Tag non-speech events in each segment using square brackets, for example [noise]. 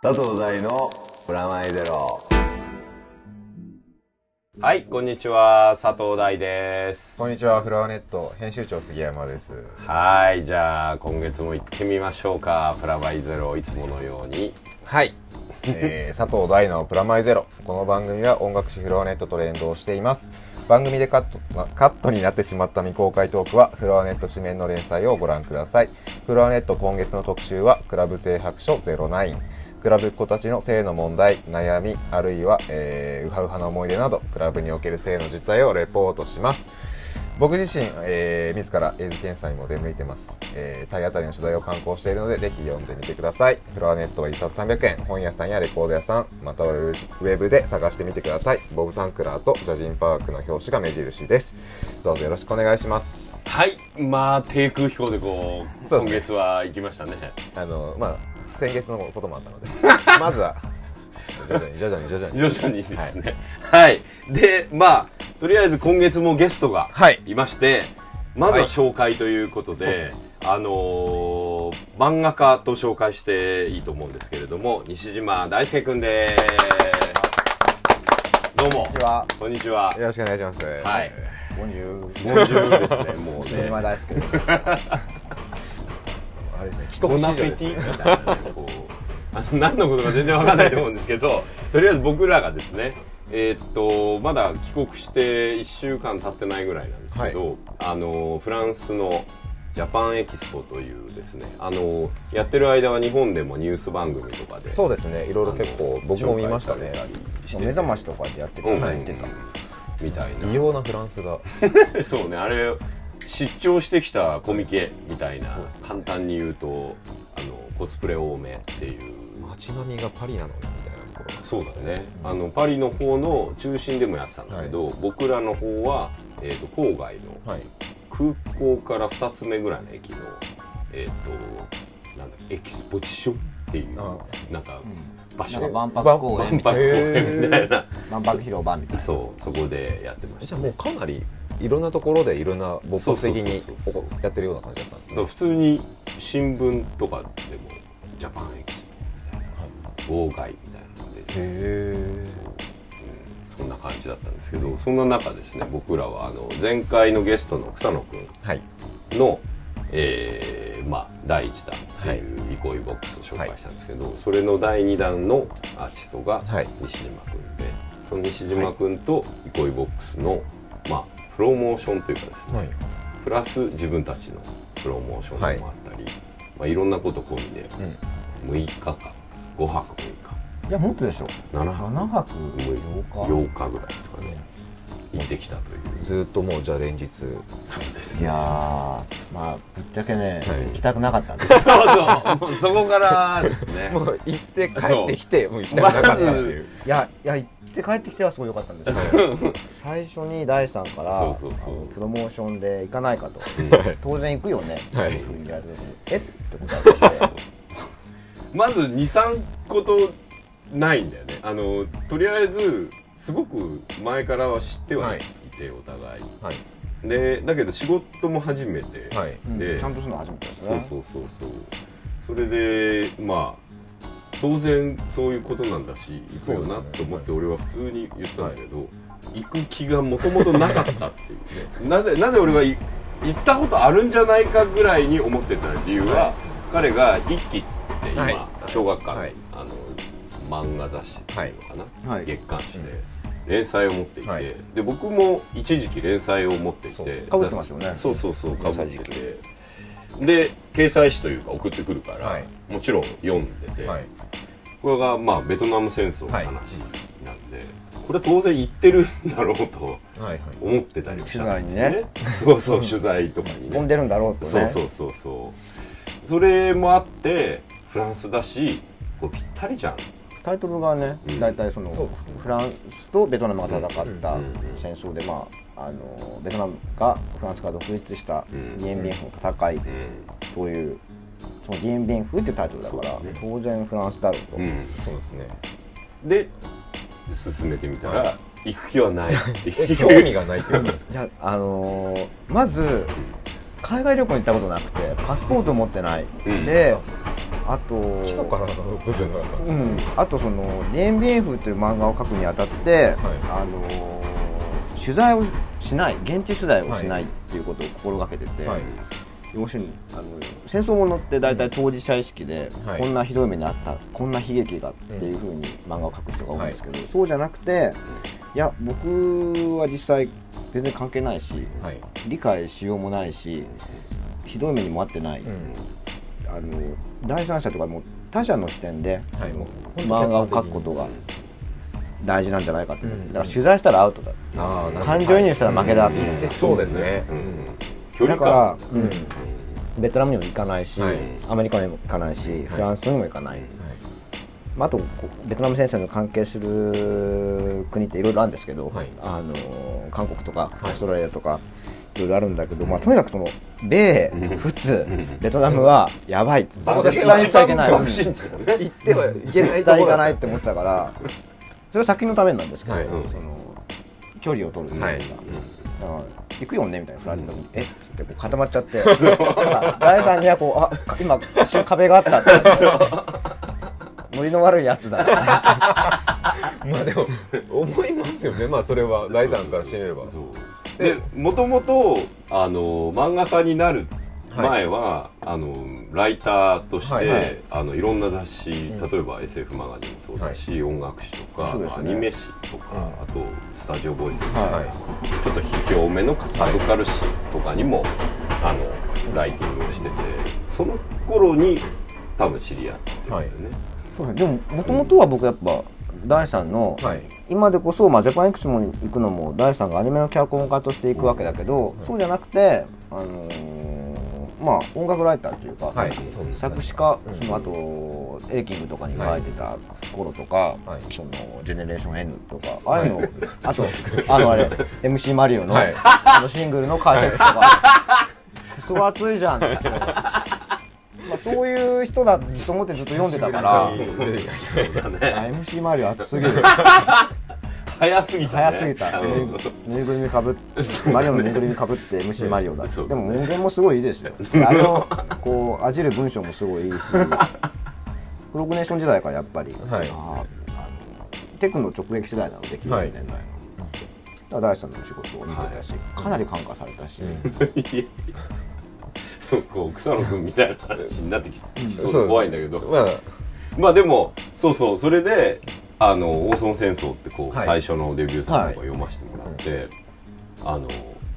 佐藤大のプラマイゼロはい、こんにちは、佐藤大です。こんにちは、フラワーネット編集長杉山です。はい、じゃあ今月も行ってみましょうか。プラマイゼロ、いつものように。はい。えー、佐藤大のプラマイゼロ。この番組は音楽誌フラワーネットと連動しています。番組でカットカットになってしまった未公開トークはフラワーネット紙面の連載をご覧ください。フラワーネット今月の特集はクラブ制白書09。クラブっ子たちの性の問題、悩み、あるいは、えー、ウハウハな思い出など、クラブにおける性の実態をレポートします。僕自身、えー、自らエイズ検査にも出向いてます、えー、体当たりの取材を刊行しているのでぜひ読んでみてください。フロアネットは1冊300円。本屋さんやレコード屋さんまたはウェブで探してみてください。ボブ・サンクラーとジャジンパークの表紙が目印です。どうぞよろしくお願いします。はい、まあ低空飛行でこう、ね。今月は行きましたね。あのまあ先月のこともあったので [laughs] まずは徐々に徐々に徐々に徐々にですね。はい。で、まあ、とりあえず今月もゲストがはいいまして、まずははい紹介ということで、あのー漫画家と紹介していいと思うんですけれども、西島大輔くんです。どうも。こんにちは。こんにちは。よろしくお願いしますはい。ボンジュール。ボンジュールですね、もう西ね。[laughs] 島大輔です。[laughs] あれですね帰ボ国子女みたいなねこうあの何のことか全然わかんないと思うんですけど [laughs] とりあえず僕らがですねえーっとまだ帰国して1週間経ってないぐらいなんですけど、あのフランスのジャパンエキスポというですねあのやってる間は日本でもニュース番組とかでそうですねいろいろ結構僕も見ましたね目覚ましとかでやってた。うん言ってた。みたいな異様なフランスが [laughs] そうねあれ出張してきたコミケみたいな簡単に言うとあのコスプレ多めっていう。街並みがパリなのにみたいなところ。がそうだね。あのパリの方の中心でもやってたんだけど、僕らの方は、えー、と郊外のはい。空港から2つ目ぐらいの駅の、えー、となんだエキスポジションっていうあなんか場所、なんか万博公園万博公園みたいな。万博広場みたいな。そうそこでやってました。じゃあもうかなりいろんなところでいろんな勃発的にやってるような感じだったんですね。普通に新聞とかでもジャパンエキスポみたいな号外みたいなのでへそんな感じだったんですけどそんな中ですね僕らはあの前回のゲストの草野くんえはい。の、えーまあ、第1弾っていう「憩いボックス」を紹介したんですけど、それの第2弾のアーティストがはい。西島君で、その西島君と憩いボックスの、まあ、プロモーションというかですね、はい。プラス自分たちのプロモーションでもあったり、い。まあ、いろんなこと込みで6日か5泊6日。いや、もっとでしょ。7泊7泊6 8日。8日ぐらいですかね。行ってきたという。ずーっともうじゃあ連日。そうですいやー、まあ、ぶっちゃけね、はい。行きたくなかったんで。す。[laughs] そうそう。もうそこからですね。[laughs] もう行って帰ってきてもう行きたくなかったっていう。いや、いや、行って帰ってきてはすごい良かったんですけど、最初に大さんから、そうそうそう。プロモーションで行かないかと。当然行くよね。はい。っていうふうに言われた時にえ？って答えて。まず23ことないんだよね。あのとりあえずすごく前からは知ってはいて、お互い。はい。でだけど仕事も初めて、はい。うん。でちゃんとするの初めてですね。そうそうそうそう。それでまあ当然そういうことなんだし行くよなと思って俺は普通に言ったんだけど、行く気がもともとなかったっていうね。[laughs] なぜなぜ俺がい行ったことあるんじゃないかぐらいに思ってた理由は、彼が「一期」って今、はい。小学館あの漫画雑誌っていうのかな、はい。月刊誌で連載を持っていて、はい。で僕も一時期連載を持っていてかぶってますよね。そうそうそうかぶってて。で掲載誌というか送ってくるから、はい。もちろん読んでて、はいこれがまあベトナム戦争の話はいなんで、これは当然言ってるんだろうとはいはい。思ってたりもしたんです取材にね。そうそう取材とかにね。飛んでるんだろうとね。そうそうそうそう。それもあってフランスだしこうぴったりじゃん。タイトルがねうん。大体そのフランスとベトナムが戦った戦争でまああのベトナムがフランスから独立したうん。ディエンビンフの戦いうん。というそのディエンビンフっていうタイトルだからね。当然フランスだろうと。うん。そうですね。で進めてみたら、は行く気はないっていう。[laughs] 興味がないってことですか？じゃああのーまず海外旅行に行ったことなくてパスポート持ってない、うん。であと基礎からなんかブスになったうん、あとその DNBF という漫画を描くにあたって、あの取材をしない現地取材をしないっていうことを心がけてて、はい要するにあの戦争ものって大体当事者意識で、はい。こんなひどい目にあったこんな悲劇がっていうふうに漫画を描く人が多いんですけど、そうじゃなくていや僕は実際全然関係ないしはい。理解しようもないしひどい目にもあってない、うん。あの第三者とかもう他者の視点で、漫画を描くことが大事なんじゃないかと、うん。だから取材したらアウトだ感情移入したら負けだって思って、そうですね距離だから感、うん。ベトナムにも行かないし、はい。アメリカにも行かないし、フランスにも行かない、まあ、あとベトナム戦争に関係する国っていろいろあるんですけど、はい。あの韓国とかオはい。ーストラリアとかいろいろあるんだけど、まあ、とにかくその米仏ベトナムはやばい。ってそこ絶対行っちゃいけない行ってはいけない絶対行かないって思ってたからそれは先のためなんですけど、はい。その距離を取るっていうか、はい行くよねみたいな振られた時に、え？っつってこう固まっちゃって。なんか第三にはこうあか今一瞬壁があったって。ノリの悪いやつだ。な [laughs] まあでも思いますよね。まあそれは大さんからしてみれば。そう。でもともとあの漫画家になる前は、あのライターとして、はいはい。あのいろんな雑誌、例えば SF マガジンもそうだし、音楽誌とか、ね。アニメ誌とか、あとスタジオボイスとか、はい。ちょっと批評めのサブカル誌とかにもあのライティングをしててその頃に多分知り合ってるんだよね、そうでももともとは僕やっぱ第三の、はい。今でこそ、まあ、ジャパンエクスモに行くのも第三がアニメの脚本家として行くわけだけど、そうじゃなくて、あのーまあ、音楽ライターというか、はい。作詞家、その後エイキングとかに書いてた頃とか、はい。そのジェネレーション N とかああいうの、[laughs] あとあのあれ MC マリオの,、はい。あのシングルの解説とか。クソ熱いじゃんって。まあ、そういう人だと思ってずっと読んでたから、MC マリオ熱すぎる [laughs] 早すぎた、ね、早すぎた、うん。ぬいぐるみかぶってマリオのぬいぐるみかぶって虫マリオだ。し、そうでも音源もすごいいいですよ。あのこう味る文章もすごいいいしプログネーション時代からやっぱり、はい。あのテクノ直撃世代なので90はい年代の、だから大地さんのお仕事を見てたし、かなり感化されたし、そうこう草野君みたいな話になってききそうで怖いんだけど。まあまあでもそうそうそれであの「大孫戦争」ってこう、はい。最初のデビュー作とか読ませてもらって、あの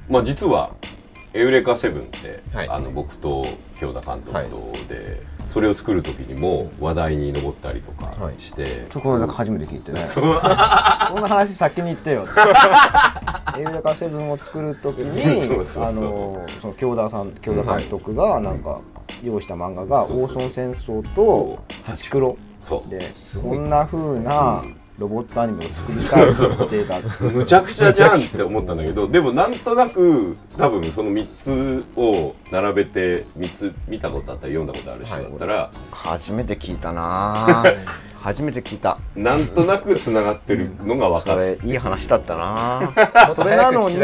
まあ実は「エウレカセブン」って、はい。あの僕と京田監督とで、それを作る時にも話題に上ったりとかして、そこだけ初めて聞いてね。[laughs] そんな [laughs] 話先に言ってよ。[laughs] エウレカセブンを作るときにそうそうそう。あのその京田さん京田監督がなんか用意した漫画が「そうそうそう。大孫戦争」と「ハチクロ。そ」うでこんな風なロボットアニメを作りたいって言ってたむちゃくちゃじゃんって思ったんだけどでもなんとなく多分その3つを並べて3つ見たことあったり読んだことある人だったら、初めて聞いたな。ぁ [laughs] 初めて聞いた。なんとなくつながってるのが分そかる、れいい話だったな。ぁ [laughs] それなのに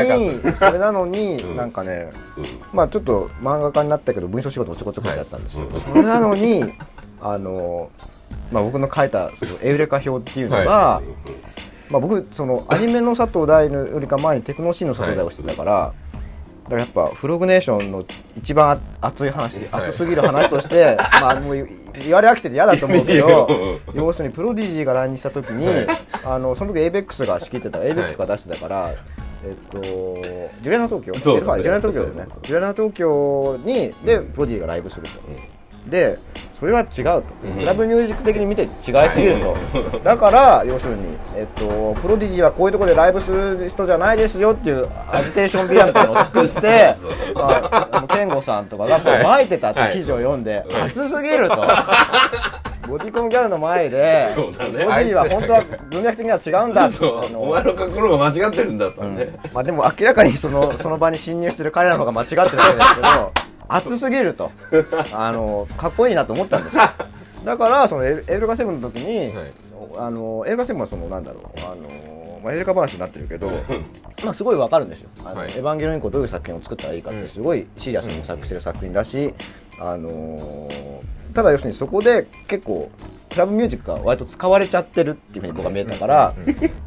それなのにうん。なんかねうん。まあちょっと漫画家になったけど文章仕事もちょこちょこやってたんですよ、それなのにあの、まあ、僕の書いたそのエウレカ表っていうのが、はまあ、僕そのアニメの佐藤大のよりか前にテクノシーンの佐藤大をしてたから、だからやっぱフログネーションの一番熱い話、はい。熱すぎる話として、[laughs] まあもう言われ飽きてて嫌だと思うけど要するにプロディジーが来日した時に、あのその時 ABEX が仕切ってた ABEX が出してたから、えっと、ジュレナ東京？ジュレナ東京ですね。ジュレナ東京にでプロディジーがライブすると、でそれは違うと、クラブミュージック的に見て違いすぎると、だから要するに、えっと、プロディジーはこういうところでライブする人じゃないですよっていうアジテーションビラみたいなのを作って [laughs] そうあ健吾さんとかがこう巻いてたって記事を読んで、熱すぎると。ボディコンギャルの前で、ボディは本当は文脈的には違うんだってそのお前の書くのが間違ってるんだとまあでも明らかにそのその場に侵入してる彼らの方が間違ってるわけですけど熱すぎると。[laughs] あのかっこいいなと思ったんですよ。[laughs] だからそのエルガセブンの時に、はい。あのエルガセブンはそのなんだろうあのまあ、映画話になってるけどまあすごいわかるんですよ「あのはい。エヴァンゲリオン以降どういう作品を作ったらいいかってすごいシリアスに模索してる作品だし、あのーただ要するにそこで結構クラブミュージックが割と使われちゃってるっていうふうに僕は見えたから、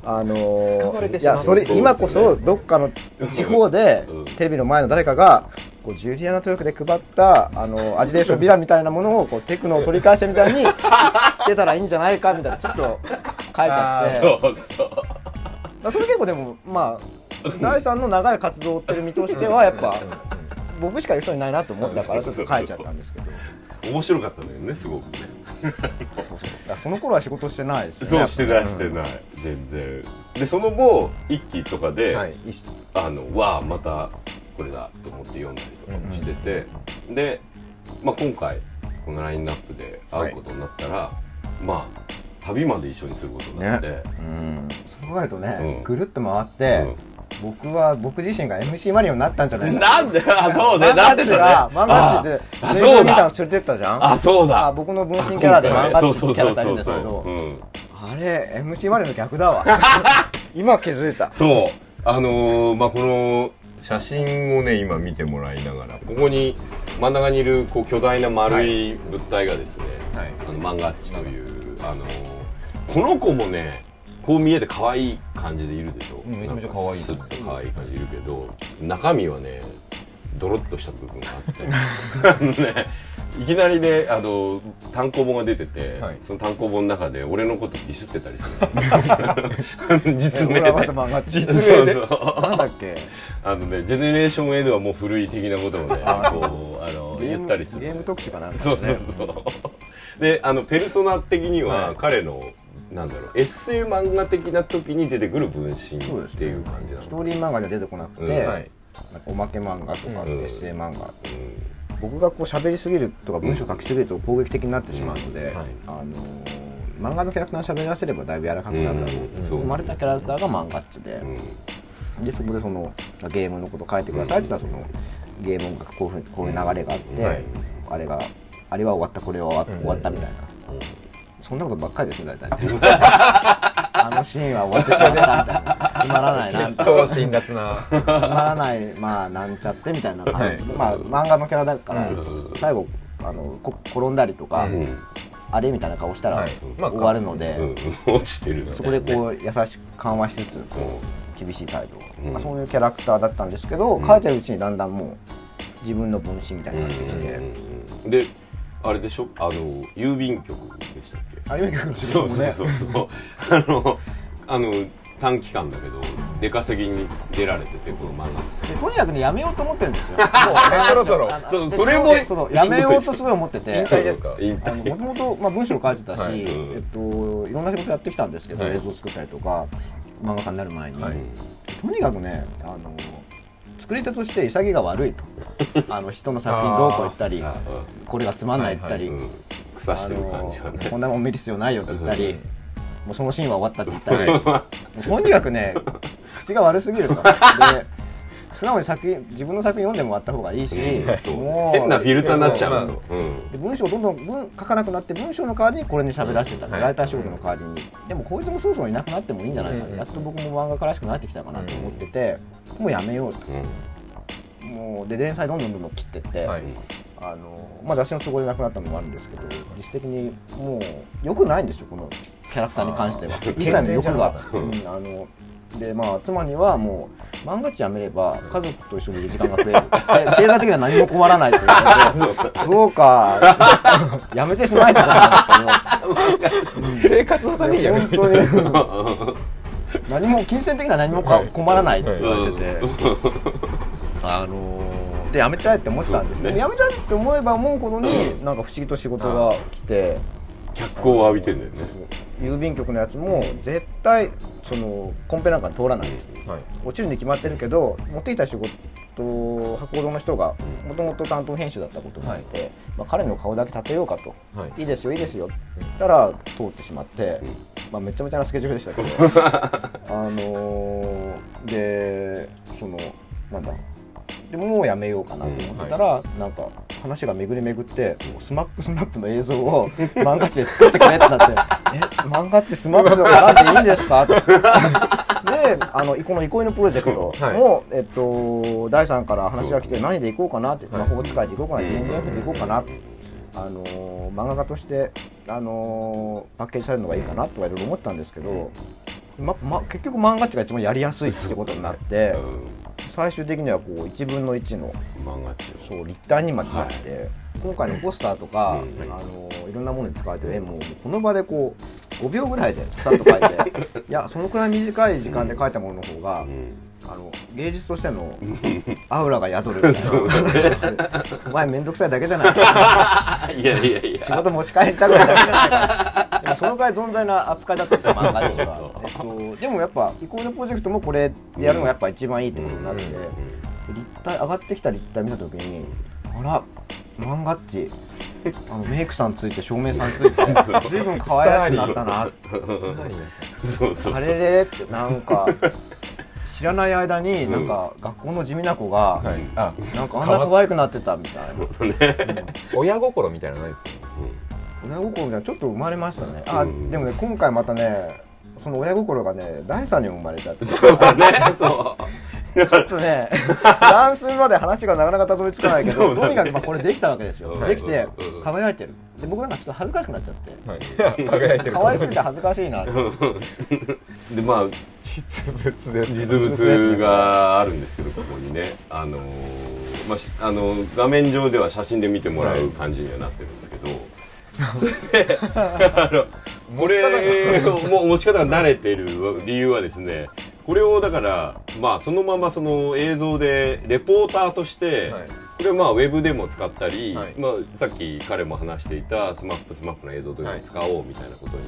あのー使われていしまうやそれ今こそどっかの地方でうん。テレビの前の誰かがこうジュリアナトヨークで配ったあのアジテーションビラみたいなものをこうテクノを取り返してみたいに出たらいいんじゃないかみたいなちょっと書いちゃって。そうそうそれ結構でもまあ第三の長い活動を追ってる身としてはやっぱ僕しか言う人いないなと思ったからちょっと書いちゃったんですけど。面白かったんだよねすごくね。[laughs] その頃は仕事してないですよねそうしてないうんしてない。全然。でその後一期とかで、はい。あのわあまたこれだと思って読んだりとかもしてて、で、まあ、今回このラインナップで会うことになったら、まあ旅まで一緒にすることになって、うん。そうなるとね、うん。ぐるっと回って、僕は僕自身が MC マリオになったんじゃないか。なんであそうね。なんでだマンガッチってああそうレールみたの連れてったじゃん。あそうだ。あ僕の分身キャラでマンガッチキャラがいるんですけど。うん。あれ MC マリオの逆だわ。[laughs] 今気づいた。そう。あのーまあこの写真をね今見てもらいながらここに真ん中にいるこう巨大な丸い物体がですね、はい。あのマンガッチというあのーこの子もねこう見えて可愛い感じでいるでしょ、うんめちゃめちゃ可愛い。スッと可愛い感じいるけど中身はねドロッとした部分があって。[laughs] ね。いきなりねあの単行本が出てて、はい。その単行本の中で俺のことディスってたりする。[laughs] 実名で。実名で。[laughs] なんだっけ？あのね、ジェネレーション N はもう古い的なことをね、こう、あの、言ったりする。ゲーム特集かなね。そうそうそう。で、あの、ペルソナ的には、はい。彼の、なんだろう、エッセイ漫画的な時に出てくる分身っていう感じなの。ストーリー漫画には出てこなくて、うん。おまけ漫画とか、うん。エッセイ漫画。う僕がこう喋りすぎるとか文章書きすぎると攻撃的になってしまうので、はい。あのー漫画のキャラクターに喋らせればだいぶ柔らかくなるだろう、生まれたキャラクターが漫画っちで、ん。うん。でそこでそのゲームのこと書いてくださいって言ったらそのゲーム音楽こういうこういう流れがあって、はい。あれがあれは終わったこれは終わったみたいな、そんなことばっかりですよ大体。[laughs] あのシーンは終わってしまったみたいな。[laughs] つまらないな。結構辛辣なつまらないまあなんちゃってみたいな。感じで、まあ漫画のキャラだから、うん。最後あのこ転んだりとか、うん。あれみたいな顔したら終わるので、そこでこう優しく緩和しつつこう厳しい態度、うん。まあ、そういうキャラクターだったんですけど、書いてるうちにだんだんもう自分の分身みたいになってきて、うんうんうん。で、あれでしょ？あの、郵便局でしたっけ？あゆみくんの仕そうそうそうそう。あの、あの、短期間だけど、出稼ぎに出られてて、この漫画です。でとにかくねやめようと思ってるんですよ。[laughs] そろそろ。そうそれもそのやめようとすごい思ってて。引退ですか？引退。もともとまあ文章書いてたし、はい。うん。えっと、いろんな仕事やってきたんですけど、はい。映像作ったりとか漫画家になる前に、はい。とにかくねあの作り手として潔が悪いと。[laughs] あの人の作品どうこう言ったりあこれがつまんない言ったり、うん。腐してる感じはね。こ。んなもん見る必要ないよって言ったり、うん。もうそのシーンは終わったって言ったり、とにかくね口が悪すぎると。で素直に作品自分の作品読んでもらった方がいいし、変なフィルターになっちゃう。で文章をどん。どん文書かなくなって文章の代わりにこれに喋らせてた、ライター仕事の代わりに。でもこいつもそろそろいなくなってもいいんじゃないかやっと僕も漫画家らしくなってきたかなと思ってて、もうやめようと。もうで連載どんどんどんどん切ってって、はい。あのまあ、雑誌の都合でなくなったのもあるんですけど実質的にもう良くないんですよこのキャラクターに関しては。一切の欲が、[laughs] うん、あのでまあ妻にはもう漫画っちやめれば家族と一緒にいる時間が増える。で経済的には何も困らないという。ことでそうか。やめてしまえってことなんですけど生活のためにやめ本当に。何も金銭的には何もか困らないって言われてて、あのーでやめちゃえって思ってたんですけど、ねやめちゃえって思えば思うほどに、なんか不思議と仕事が来て。脚光を浴びてんだよね。郵便局のやつも絶対そのコンペなんかに通らないんです、はい。落ちるに決まってるけど持ってきた仕事博報堂の人がもともと担当編集だったこともあって、まあ、彼の顔だけ立てようかと、はい。い、いですよいいですよって言ったら通ってしまって、まあ、めちゃめちゃなスケジュールでしたけど。[laughs] あのーでそのなんだでももうやめようかなと思ってたら、なんか話が巡り巡ってスマップスナップの映像を [laughs] 漫画地で作ってくれってなって「え漫画地スマップで絡んでいいんですか?」って。でであのこの憩いのプロジェクトはい。も、えっと、第3から話が来て何でいこうかなって魔法使いでいこうかな人間役でいこうかなあのー漫画家として、あのーパッケージされるのがいいかなとはいろいろ思ったんですけど、まま、結局漫画っちが一番やりやすいってことになって最終的にはこう1分の1のそう立体にまでなって、今回のポスターとか、うんあのいろんなものに使われてる絵もこの場でこう5秒ぐらいでささっと描いて [laughs] いやそのくらい短い時間で描いたものの方が、うん。あの芸術としての [laughs] アウラが宿るお前面倒くさいだけじゃない [laughs] いやいやいや。仕事持ち帰りたくないだけじゃないかそのぐらい存在な扱いだったんですよ漫画としては [laughs] えっと、でもやっぱイコールプロジェクトもこれでやるのがやっぱ一番いいってことになって、立体上がってきた立体見た時にあら漫画っち [laughs] あのメイクさんついて照明さんついて随分可愛らしくなったな。そうそうあれれってなんか知らない間になんか学校の地味な子が、なんかあんな可愛くなってたみたいな。親心みたいなのないですか？親心みたいなちょっと生まれましたね。あ、うん。でもね今回またねその親心がね第三にも生まれちゃって。ちそうね。[laughs] そう。ょっとね [laughs] ダンスまで話がなかなかたどり着かないけど、とにかくまあこれできたわけですよ、うんできてうん。輝いてる。で僕なんかちょっと恥ずかしくなっちゃって。はい。輝いてる。可愛すぎて恥ずかしいな。でまあ実物です。実物があるんですけどここにね。あのーまあしあの画面上では写真で見てもらう感じにはなってるんですけど、それであのこれもう持ち方が慣れてる理由はですねこれをだからまあそのままその映像でレポーターとして、はい。これはまあウェブでも使ったり、はい。まあ、さっき彼も話していたスマップスマップの映像とかに使おうみたいなことに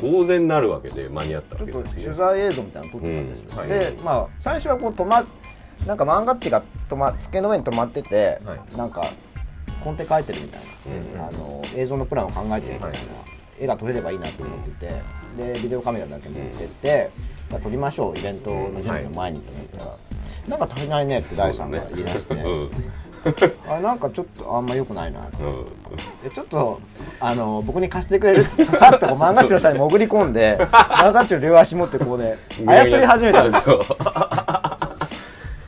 当然なるわけで間に合ったわけですね。取材映像みたいなの撮ってたんですよ、うん。はいでまあ最初はこう止まなんか漫画っちが止ま机の上に止まってて、はい。なんかコンテ描いてるみたいな、あの映像のプランを考えてるみたいな、絵が撮れればいいなと思ってて。でビデオカメラだけ持ってって、じゃあ撮りましょうイベントの準備の前にと思ったら、なんか足りないねって大さんが言い出して、うん。あなんかちょっとあんま良くないな。ってうん。でちょっとあの僕に貸してくれるさっと漫画っちの下に潜り込んで漫画っちの両足持ってこうね操り始めたんですよ。[laughs] そう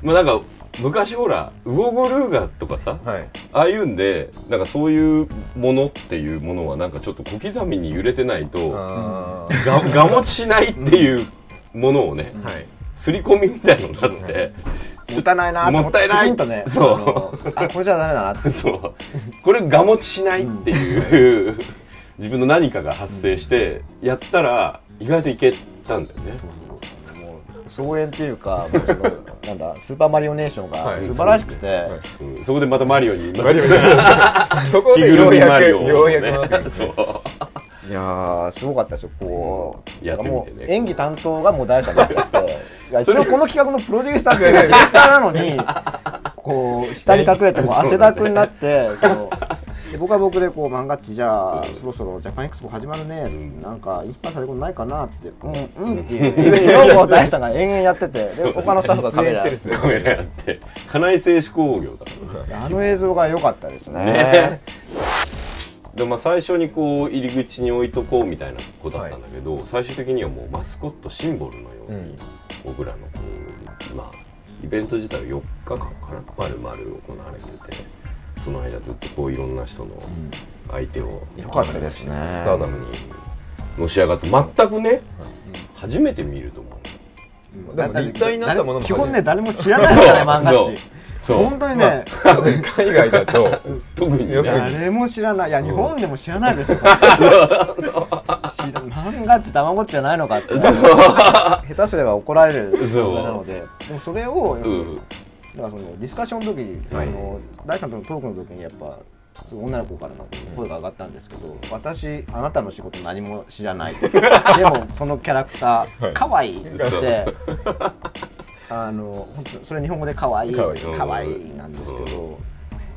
まあなんか昔ほらウオゴルーガとかさ、はい。ああいうんでなんかそういうものっていうものはなんかちょっと小刻みに揺れてないとあがが持ちしないっていうものをね、ーはい。刷り込みみたいのがあって、もったいないなもったいない。とねそう。あこれじゃダメだなって。[laughs] そう。これが持ちしないっていう、自分の何かが発生してやったら意外といけたんだよね、もう荘園っていうか [laughs] なんだスーパーマリオネーションがはい。素晴らしくて、そこでまたマリオに [laughs] [laughs] マリオそこでようやくようやくそね。う。いやーすごかったですよこう、やってみてね。演技担当がもう大さんになっちゃって一応この企画のプロデューサーっていうかディレクターなのにこう下に隠れてもう汗だくになってそので僕は僕でこう漫画っちじゃあ、そろそろジャパンエクスポ始まるね、んなんかインスパイアされることないかなって。うんうん。っていう色を大さんが延々やっててで他のスタッフがカメラカメラやって家内製紙工業だあの映像が良かったですねねでまあ最初にこう入り口に置いとこうみたいなことだったんだけど、最終的にはもうマスコットシンボルのように、僕らのこうまあイベント自体は4日間かな丸々行われててその間ずっとこういろんな人の相手を良かったですね。スターダムにのし上がって全くね、初めて見ると思う。でも立体になったものも基本ね誰も知らないからね [laughs] 漫画っちそう。本当にね、海外だと。[laughs] 特によくね。誰も知らない。いや日本でも知らないでしょ。[laughs] 漫画っまごっちじゃないのかって。下手すれば怒られるなので。でもそれを、うんだからそのディスカッションの時に、はい。あの第三とのトークの時にやっぱ女の子からの声が上がったんですけど、私あなたの仕事何も知らない。[laughs] でもそのキャラクター可愛いって。[laughs] あの本当それ日本語で可愛い可愛い。なんですけど、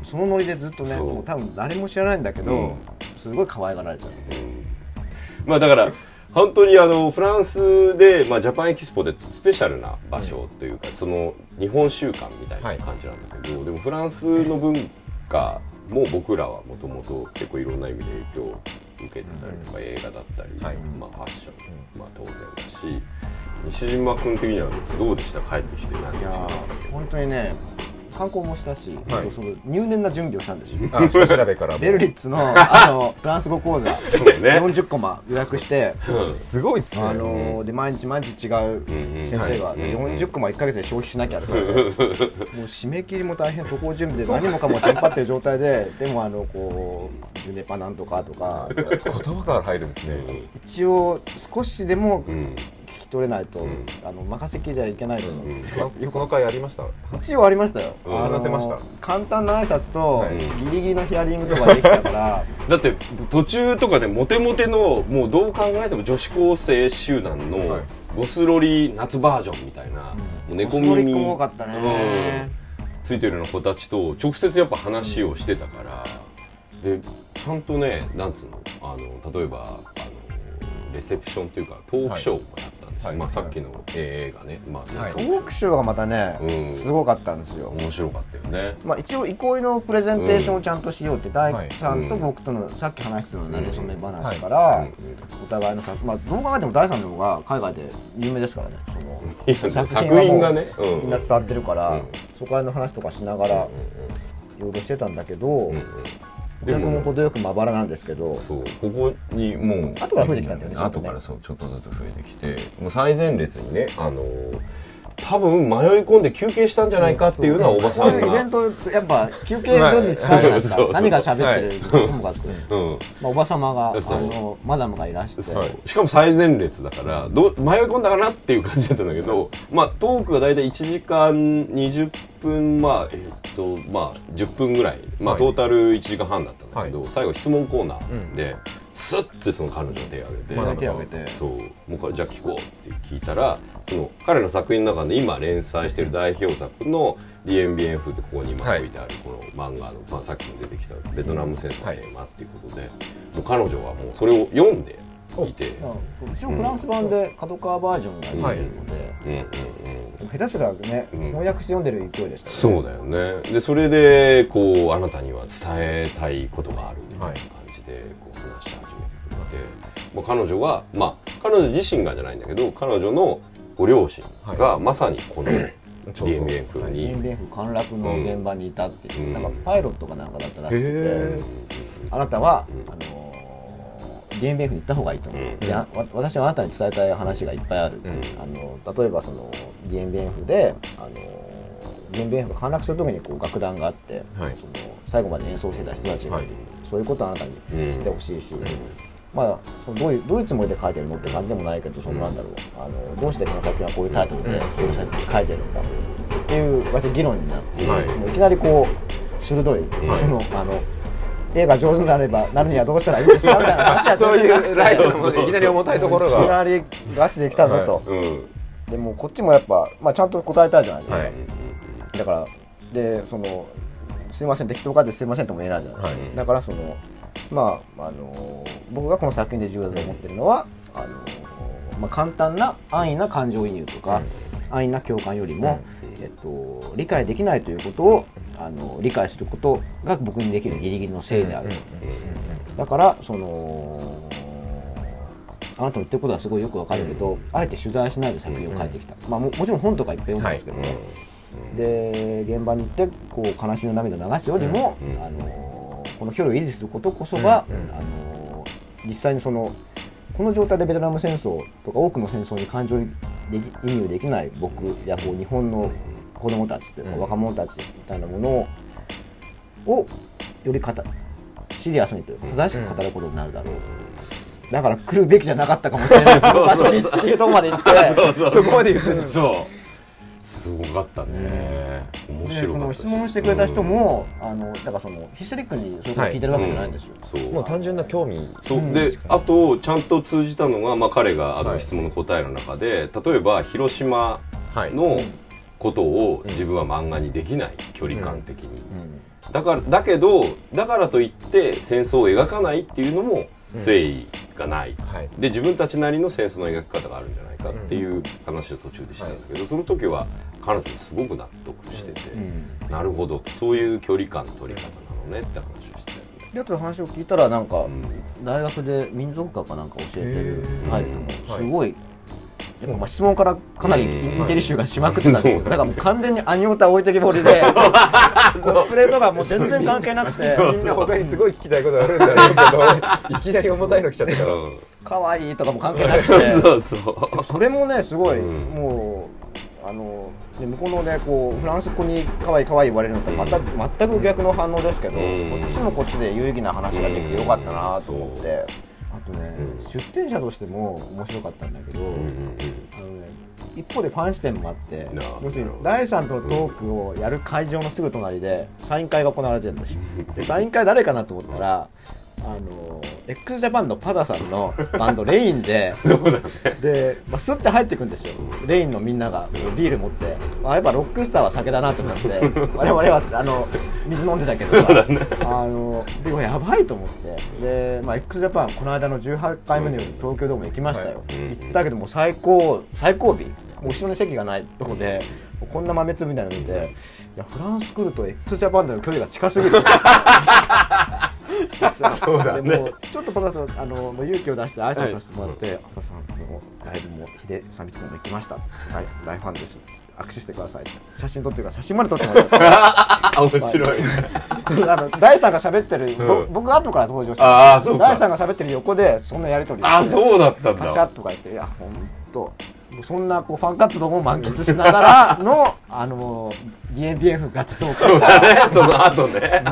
そのノリでずっとねもう多分誰も知らないんだけど、うん。すごい可愛がられちゃう。まあだから本当にあのフランスで、まあ、ジャパンエキスポでスペシャルな場所というか、その日本週間みたいな感じなんだけど、でもフランスの文化も僕らはもともと結構いろんな意味で影響受けてたりとか、映画だったり、はい。まあ、ファッション、まあ、当然だし西島君的にはどうでした？帰ってきて何日いやー本当にね観光もしたし、はい。その入念な準備をしたんですよ。あ下調べからも。ベルリッツの [laughs] あのフランス語講座。ね。40コマ予約して、すごいっすね。あのーで毎日毎日違う先生が、はい。40コマ1か月で消費しなきゃとか、[laughs] もう締め切りも大変渡航準備で何もかもテンパってる状態ででもあのこうジュネパなんとかとか。[laughs] 言葉から入るんですね。一応少しでもうん取れないと、あの任せきりじゃいけないと思う、うん。その回ありました？一応ありましたよ、うん。話せました簡単な挨拶と、はい。ギリギリのヒアリングとかできたから。[laughs] だって途中とかでモテモテのもうどう考えても女子高生集団のはい。ゴスロリ夏バージョンみたいな、もう猫ゴスロリっ耳多かったね。うん。ついてるような子たちと直接やっぱ話をしてたから、でちゃんとねなんつうの？あの例えばあのレセプションっていうかトークショーもやっまあ、さっきの映画ね、まあはい。トークショーがまたね、うん。すごかったんですよ、面白かったよね。まあ、一応憩いのプレゼンテーションをちゃんとしようって、大はい工さんと僕とのさっき話してたのなれ初め話から、うん。お互いの作まあどう考えても大さんの方が海外で有名ですからねその作品がねみんな伝わってるから、うん。そこら辺の話とかしながらいろいろしてたんだけど、うんうんお客も程よくまばらなんですけどそうここにもう後から増えてきたんだよね後からそうちょっとずつ増えてきてもう最前列にねあのー多分迷い込んで休憩したんじゃないかっていうのはおばさんいうイベンがトやっぱ休憩所に使うじゃないですか、[laughs] 何が喋ってるかともかく、うん。まあ、おば様があのマダムがいらして。しかも最前列だからどう迷い込んだかなっていう感じだったんだけど、まあ、トークが大体1時間20分まあえっとまあ10分ぐらい、まあ、はい。トータル1時間半だったんだけど、はい。最後質問コーナーで、スッてその彼女の手を挙げて、まあ手を挙げて。そうもうこれじゃあ聞こうって聞いたらその彼の作品の中で今連載している代表作の「DMBN 風」ってここに今はい置いてあるこの漫画の、まあ、さっきも出てきたベトナム戦争のテーマっていうことで、もう彼女はもうそれを読んでいて。まあ一応フランス版で角川バージョンが出てるので、うんうんうん下手すらね、うん。翻訳して読んでる勢いでしたね。そうだよね。でそれでこうあなたには伝えたいことがあるみたいな感じでこう話し始めてくれて、もう彼女はまあ彼女自身がじゃないんだけど彼女のご両親がまさにこの DMN 風に、人間府陥落の現場にいたっていう、うん。なんかパイロットかなんかだったらしくて、へあなたは、うん。あのー DMBF に行った方がいいと思う、うん。であわ私はあなたに伝えたい話がいっぱいある、ん。あの例えばその DMBF で、あのー DMBF が陥落する時にこう楽団があって、はい。その最後まで演奏してた人たちがはい。そういうことをあなたに知ってほしいし、ん。まあ、そのどういうどういうつもりで書いてるのって感じでもないけど、そのなんだろう。あのどうしてこの作品はこういうタイトルでそういう作品書いてるんだっていう割と議論になって、はい。もういきなりこう鋭い、そのあの絵が上手になればなるにはどうしたらいいですか？みたいな話やそういうライトのいきなり重たいところいきながりガチで来たぞと、うん。でもこっちもやっぱ、まあ、ちゃんと答えたいじゃないですか、はい。だからでそのすいません適当かってすいませんとも言えないじゃないですか、はい。だからそのまああの僕がこの作品で重要だと思ってるのはあの、まあ、簡単な安易な感情移入とか、安易な共感よりも、えっと、理解できないということをあの理解することが僕にできるギリギリのせいであると、だからそのあなたの言ってることはすごいよくわかるけど、あえて取材しないで作品を書いてきた、まあ、ももちろん本とかいっぱい読んだんですけどね、で現場に行ってこう悲しみの涙を流すよりも、あのこの距離を維持することこそが、あの実際にそのこの状態でベトナム戦争とか多くの戦争に感情移入できない僕やこう日本の子供たちというか、若者たちみたいなものををよりかたシリアスにというか正しく語ることになるだろう、だから来るべきじゃなかったかもしれないです。場所にっていうところまで行ってそうそうそこまで言ってそう。すごかったね。面でその白かったし質問してくれた人も、あのだからそのヒステリックにそういうこと聞いてるわけじゃないんですよ、そう。もう単純な興味。そう。であとちゃんと通じたのが、まあ、彼があはい。の質問の答えの中で、例えば広島はい。のことを自分は漫画にできない距離感的に、だからだけどだからといって戦争を描かないっていうのも誠意がない、はい。で自分たちなりの戦争の描き方があるんじゃないかっていう話を途中でしたんだけど、その時は彼女すごく納得してて、なるほどそういう距離感の取り方なのねって話をしてであと話を聞いたらなんか大学で民族学かなんか教えてるタイプもすごいまあ質問からかなりインテリ集がしまくってたんですけどだからもう完全にアニオタ置いてきぼりで [laughs] コスプレとかもう全然関係なくてみんな他にすごい聞きたいことあるんだろうけど [laughs] いきなり重たいの来ちゃったから。う。ん可愛いとかも関係なくて。そうそう。それもねすごい、うん。もうあので向こうのねこうフランス語に可愛い可愛い言われるのとまた、全く逆の反応ですけど、うん。こっちもこっちで有意義な話ができてよかったなと思って、う。んあとね、うん。出店者としても面白かったんだけど、うんうんあのね一方でファン視点もあって要するに第3とのトークをやる会場のすぐ隣でサイン会が行われてるんですよ。で [laughs] サイン会誰かなと思ったらあの x ジャパンのパダさんのバンドレインで [laughs] で、まあ、スッて入ってくんですよ。レインのみんながビール持って、まあ、やっぱロックスターは酒だなと思って。[laughs] 我々はあの水飲んでたけどさ、あのでやばいと思って。で、まあ、x ジャパンこの間の18回目の夜東京ドーム行きましたよ、はい。行ったけどもう最高最後尾。後ろに席がないとこでこんな豆粒みたいなの見ていやフランス来ると x ジャパンとの距離が近すぎる [laughs] [laughs] そうだね。もうちょっとパパさんあのもう勇気を出して挨拶させてもらって「パパさんあのライブもヒデサミットも行きました大大ファンです。握手してください」写真撮ってるから写真まで撮ってもらってあ [laughs] 面白い。ねあの大さんが喋ってる、ぼうん。僕後から登場してあーそうか。大さんが喋ってる横でそんなやり取りあそうだったんパシャッだとか言っていや本当もうそんなこうファン活動も満喫しながらの [laughs] あの DNBF ガチトーク。そうだね。その後ね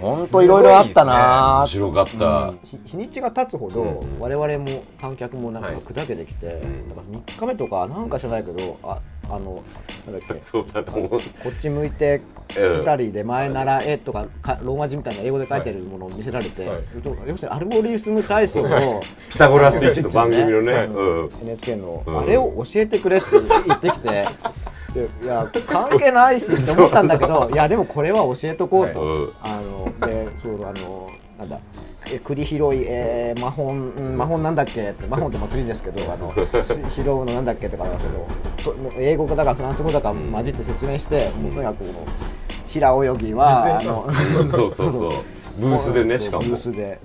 本当いろいろあったな。面白かった。うん。日日にちが経つほど、我々も観客もなんか砕けてきて、だから3日目とかなんか知らないけどああのなんだっけ。そうだと思う。こっち向いてうん。来たりで前ならえとかかローマ字みたいな英語で書いてるものを見せられて、要するにアルゴリスム体操を [laughs] ピタゴラスイッチの番組のね。はい。うん。NHK の、うんあれを教えてくれって言ってきて。でいや関係ないしって思ったんだけどいやでもこれは教えとこうと、はい。あのでそうあのなんだえ栗拾い、えー、魔法うん魔法なんだっけ？って魔法ってまあ栗ですけどあのし拾うのなんだっけとかそのと英語だかフランス語だか混じって説明して、もうとにかく平泳ぎはあの [laughs] そうそうそうブースでねしかも。ブースで、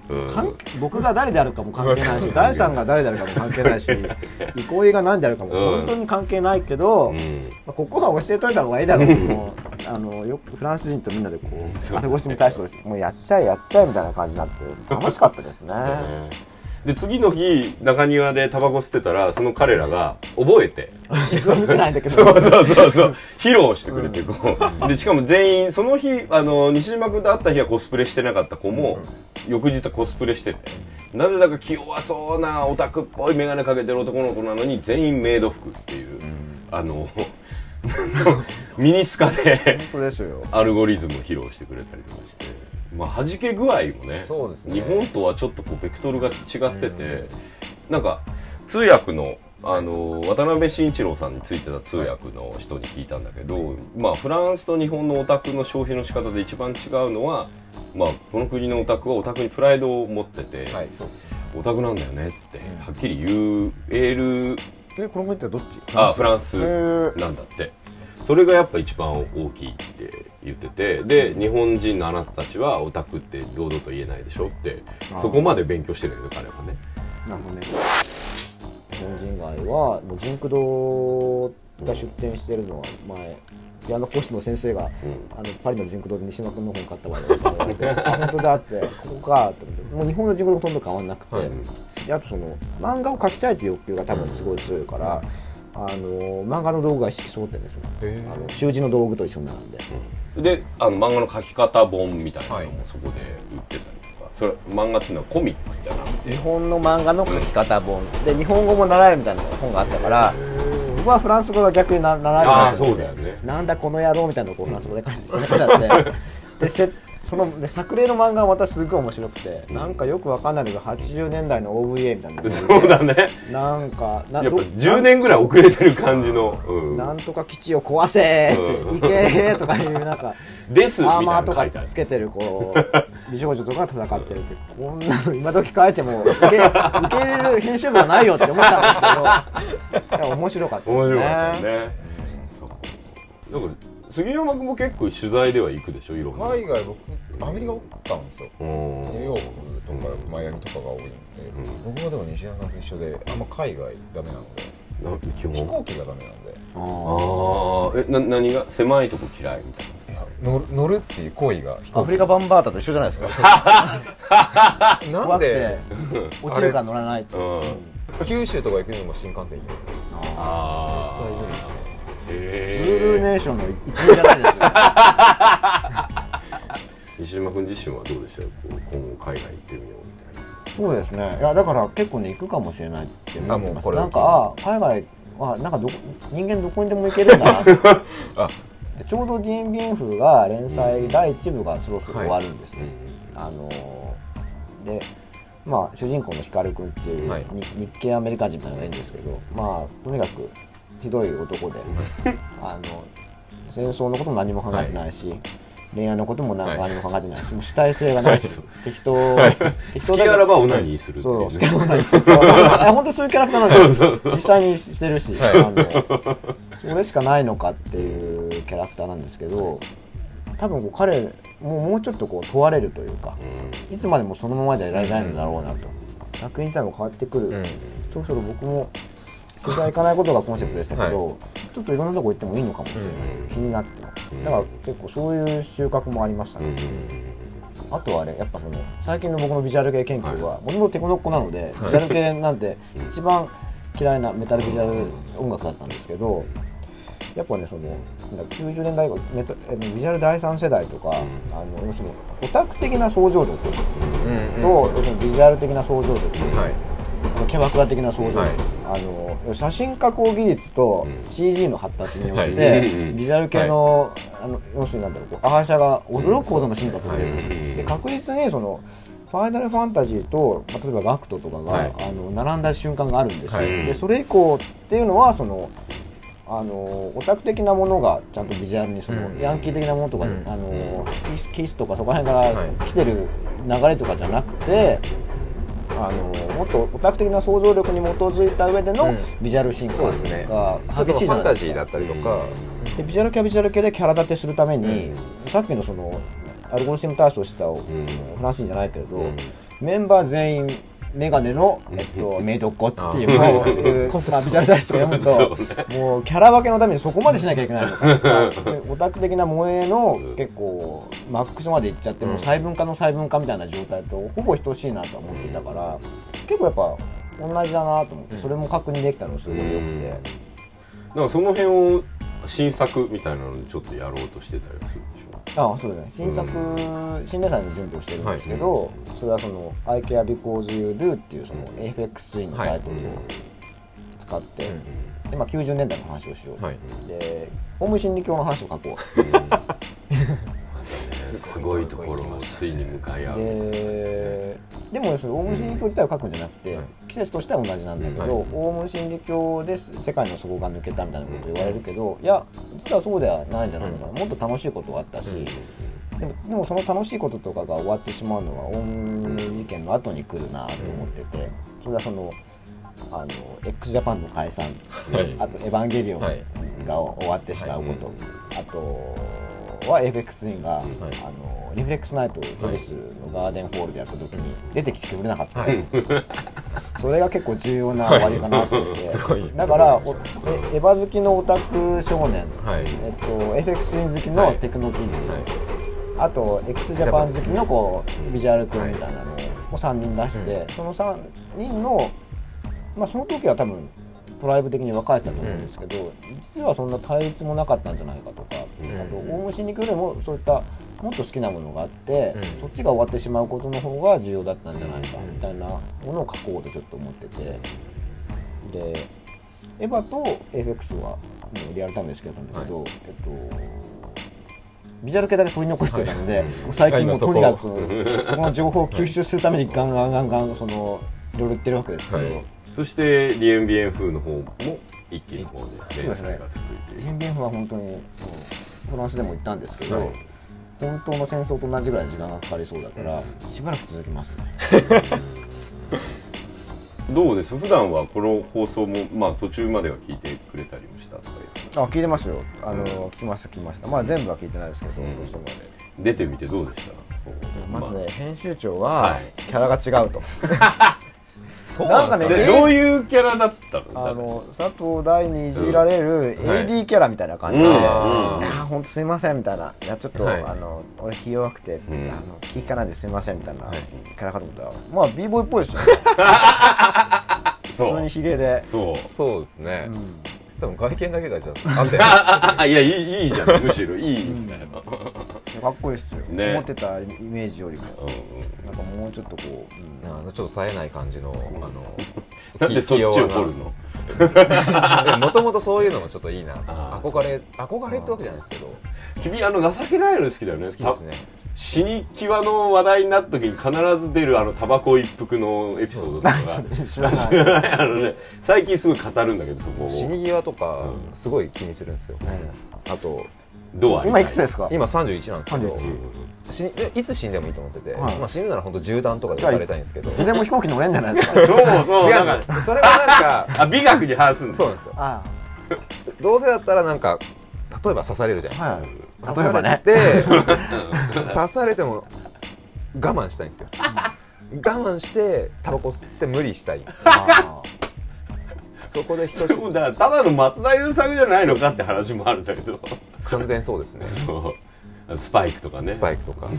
僕が誰であるかも関係ないし第三が誰であるかも関係ないし憩いが何であるかも本当に関係ないけど、うん。まあここは教えといた方がいいだろう。もうあのよくフランス人とみんなでこうアルゴリスム対象してもうやっちゃえやっちゃえみたいな感じになって楽しかったですね。で次の日中庭でタバコ吸ってたらその彼らが覚えて。ないんだけど。そうそうそうそう。披露してくれてこう。でしかも全員その日あの西島君と会った日はコスプレしてなかった子も翌日はコスプレしてて。なぜだか気弱そうなオタクっぽい眼鏡かけてる男の子なのに全員メイド服っていうあの [laughs] ミニスカで本当ですよ。アルゴリズムを披露してくれたりとかして、まあ、弾け具合もねそうですね。日本とはちょっとこうベクトルが違ってて、なんか通訳のあの渡辺慎一郎さんについてた通訳の人に聞いたんだけど、まあ、フランスと日本のオタクの消費の仕方で一番違うのは、まあ、この国のオタクはオタクにプライドを持ってて、はいオタクなんだよねってはっきり言えるえこの国ってどっち？あフランス？なんだって。それがやっぱ一番大きいって言っててで日本人のあなたたちはオタクって堂々と言えないでしょってそこまで勉強してるんだけど彼はね。なるほどね。日本人街はもうジンク堂が出店してるのは前ピアノ講師の先生が、あのパリのジンク堂で西島君の本買ったわよって言われて [laughs] あ本当だってここかって思ってもう日本のジンク堂ほとんど変わんなくて、はい。であとその漫画を描きたいという欲求が多分すごい強いから、あの漫画の道具が一式揃ってるんですよ。あの習字の道具と一緒に並んで、であの漫画の描き方本みたいなのはいもそこで売ってたりとか。それ漫画っていうのはコミックじゃなくて？日本の漫画の書き方本。で日本語も習えるみたいな本があったから僕はフランス語が逆にな習えるなあーと。思ってそうだよね。なんだこの野郎みたいなのをフランス語で書いて書いてあってで [laughs] せそので作例の漫画はまたすごい面白くて、なんかよくわかんないけど80年代の OVA みたいなそうだね。なんかなやっぱど10年ぐらい遅れてる感じの、うん。なんとか基地を壊せーって、うん。行けーとかいうなんか [laughs] ですアーマーとかつけてるこう [laughs] 美少女とか戦ってるってこんなの今時書いても受け受け入れる編集部はないよって思ったんですけどいや面白かったですね。面白かったよね、そう。なんか杉山君も結構取材では行くでしょいろんな。海外僕アメリカおったんですよ。うん。ニューヨークとかマイアミとかが多いんで、僕はでも西山さんと一緒であんま海外ダメなので。飛行機がダメなんでああえな何が？狭いとこ嫌いみたいな。乗る乗るっていう行為が飛行アフリカバンバータと一緒じゃないですか。機なん怖くて。で落ちるから乗らないって。うん。九州とか行くにも新幹線行きますけど。あ絶対無理ですねブルー。へえネー。ションの一員じゃないですよ。西島君自身はどうでしたこう？今後海外行ってみようみたいな。そうですね。いやだから結構ね行くかもしれないって思ってあもうますこれ。をなんかあ海外はなんかどこ人間どこにでも行けるんだな。[laughs] ちょうど DMBF が連載第1部がそろそろ終わるんですね、あのーでまあ主人公の光くんっていう、はい。に日系アメリカ人みたいなのがいるんですけどまあとにかくひどい男であの戦争のことも何も考えてないし、恋愛のことも何はい。何も考えてないし、もう主体性がないし、適当、適好きあらばオナニーするっていうね。そう、好きなものにしていや [laughs] 本当にそういうキャラクターなんそうそうそう。実際にしてるし、はい。それしかないのかっていうキャラクターなんですけど多分こう彼もうもうちょっとこう問われるというか、いつまでもそのままじゃいられないのだろうなと、作品自体も変わってくる、うん。そろそろ僕も取材行かないことがコンセプトでしたけど、はちょっといろんなとこ行ってもいいのかもしれない、気になってます、だから結構そういう収穫もありましたね、あとはあれやっぱその最近の僕のビジュアル系研究はもともとテコノッコなので、ビジュアル系なんて一番嫌いなメタルビジュアル音楽だったんですけどやっぱねそのなんか90年代メタえビジュアル第三世代とか、あの要するにオタク的な想像力と、うん。要するにビジュアル的な想像力、はいキャバクラ的な想像。力、はい。あの写真加工技術と CG の発達によって、はい。[laughs] ビジュアル系の,、あの要するになんだろうこうアーシャが驚くほどの進化を遂げる、はいで確実にそのファイナルファンタジーと、まあ、例えばガクトとかが、はい。あの並んだ瞬間があるんですよ、はい。でそれ以降っていうのはそのあのオタク的なものがちゃんとビジュアルにその、うん。ヤンキー的なものとか、うん。あのキスキスとかそこら辺からはい。来てる流れとかじゃなくて、あのもっとオタク的な想像力に基づいた上でのうん。ビジュアル進化そうですね。激しいじゃないですか。ァンタジーだったりとか、でビジュアル系はビジュアル系でキャラ立てするために、さっきのそのアルゴリズム体操したフランス人じゃないけれど、メンバー全員メガネの、えっと、[laughs] メイドっ子っていうまあビジュアル雑誌とか読むと、もうキャラ分けのためにそこまでしなきゃいけないの。か [laughs] でオタク的な萌えの結構マックスまでいっちゃってもう細分化の細分化みたいな状態とほぼ等しいなとは思っていたから結構やっぱ同じだなと思ってそれも確認できたのすごい良くて。なんかその辺を新作みたいなのにちょっとやろうとしてたりするあそうですね新作、新年祭の準備をしてるんですけど、それはその「I care because you do」っていうその AFX3 のタイトルを使って、でまあ、90年代の話をしよう、はい。でオウム真理教の話を書こすごいところがついに向かいう合うででもそのオウム真理教自体を書くんじゃなくて、季節としては同じなんだけど、はいオウム真理教で世界の底が抜けたみたいなこと言われるけど、いや実はそうではないんじゃないのかな、もっと楽しいことがあったし、でもでもその楽しいこととかが終わってしまうのはオウム事件の後に来るなと思ってて、それはそのあの x ジャパンの解散、はい。あと「エヴァンゲリオン」がはい。終わってしまうこと、あとは FX3 が、あのリフレックスナイトをヘリスのガーデンホールでやった時に出てきてくれなかった、それが結構重要な終わりかなと思って、[laughs] すごい。だからエヴァ好きのオタク少年、はい。えっと、FX3 好きのテクノキッズ、あと x ジャパン好きのこうビジュアル君みたいなのを3人出して、その3人の、まあ、その時は多分トライブ的に分かれてたと思うんですけど、実はそんな対立もなかったんじゃないかとか、あとオウム真理教よりもそういったもっと好きなものがあって、うん。そっちが終わってしまうことの方が重要だったんじゃないかみたいなものを書こうとちょっと思ってて。でエヴァと FX はもうリアルタイムで好きだったんだけど、えっとビジュアル系だけ取り残してたので、もう最近もうとにかくそこ。の情報を吸収するためにガンガンガンガンそのいろいろ言ってるわけですけど、はいそして DMBN 風の方も一気の方で連載が続いている。変弁は本当にフランスでも行ったんですけど、はい本当の戦争と同じぐらい時間がかかりそうだから、しばらく続きますね。[laughs] どうです？普段はこの放送もまあ途中までは聞いてくれたりもしたあ聞いてますよ。あの、聞きました聞きました。まあ全部は聞いてないですけど、ん。途中まで。出てみてどうでした？まずね、編集長ははい。キャラが違うと、[laughs] なんかねでどういうキャラだったのあの佐藤大にい。じられる AD キャラみたいな感じで「うん。いやーほんとすいません」みたいな「いやちょっと、はい。あの俺気弱くて」つって、うん。あの気利かないですいません」みたいな、はい。キャラかと思ったらまあ b ボーイっぽいですよそう。普通にヒゲで、そう。そうですね、うん。多分外見だけがじゃああんたいやいいいいじゃん。むしろいい。ん。だよ、かっこいいですよ、ね。思ってたイメージよりも。うんうん。なんかもうちょっとこう、うんあのちょっと冴えない感じのあの [laughs] なんでそっちを掘るの？もともとそういうのもちょっといいな。憧れ憧れってわけじゃないですけど。君あの情けないの好きだよね好きですね。死に際の話題になった時に必ず出るあのタバコ一服のエピソードとか知らない知らないあのね最近すごい語るんだけどそこ死をに際とかうん。すごい気にするんですよ、あとドア今いくつですか？今31なんですけど。31死いつ死んでもいいと思ってて、はい。まあ、死ぬなら本当銃弾とかで撃たれたいんですけど。いつでも飛行機乗れんじゃないですか。[laughs] そうそう違なんかうそれはなんかあ美学に反するんですそうなんですよ。あどうせだったらなんか例えば刺されるじゃないですか、はい。刺されて [laughs] 刺されても我慢したいんですよ。我慢してタバコ吸って無理したい。あそこで人でもだからただの松田優作じゃないのかって話もあるんだけど。完全そうですね。そう。スパイクとかね。スパイクとか。か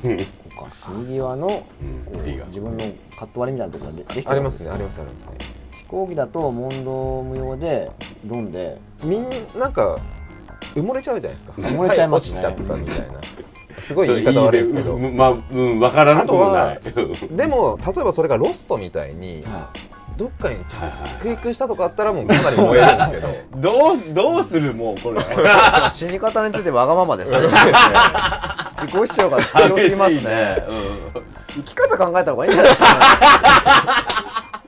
死に際のこうん自分のカット割りみたいなところがでできてありますねありますあります。ね飛行機だと問答無用でドンでみん。なんか埋もれちゃうじゃないですか埋もれちゃいますねはい落ちちゃったみたいな。すごい言い方悪いですけど。うん。まあうん。分からなくもない。でも例えばそれがロストみたいにどっかに着陸したとかあったらもうかなり燃えるんですけど。[laughs] どうすどうするもうこれ。死に方についてわがままですね自己主張が強すぎますね激しいね生き方考えた方がいいんじゃないですかね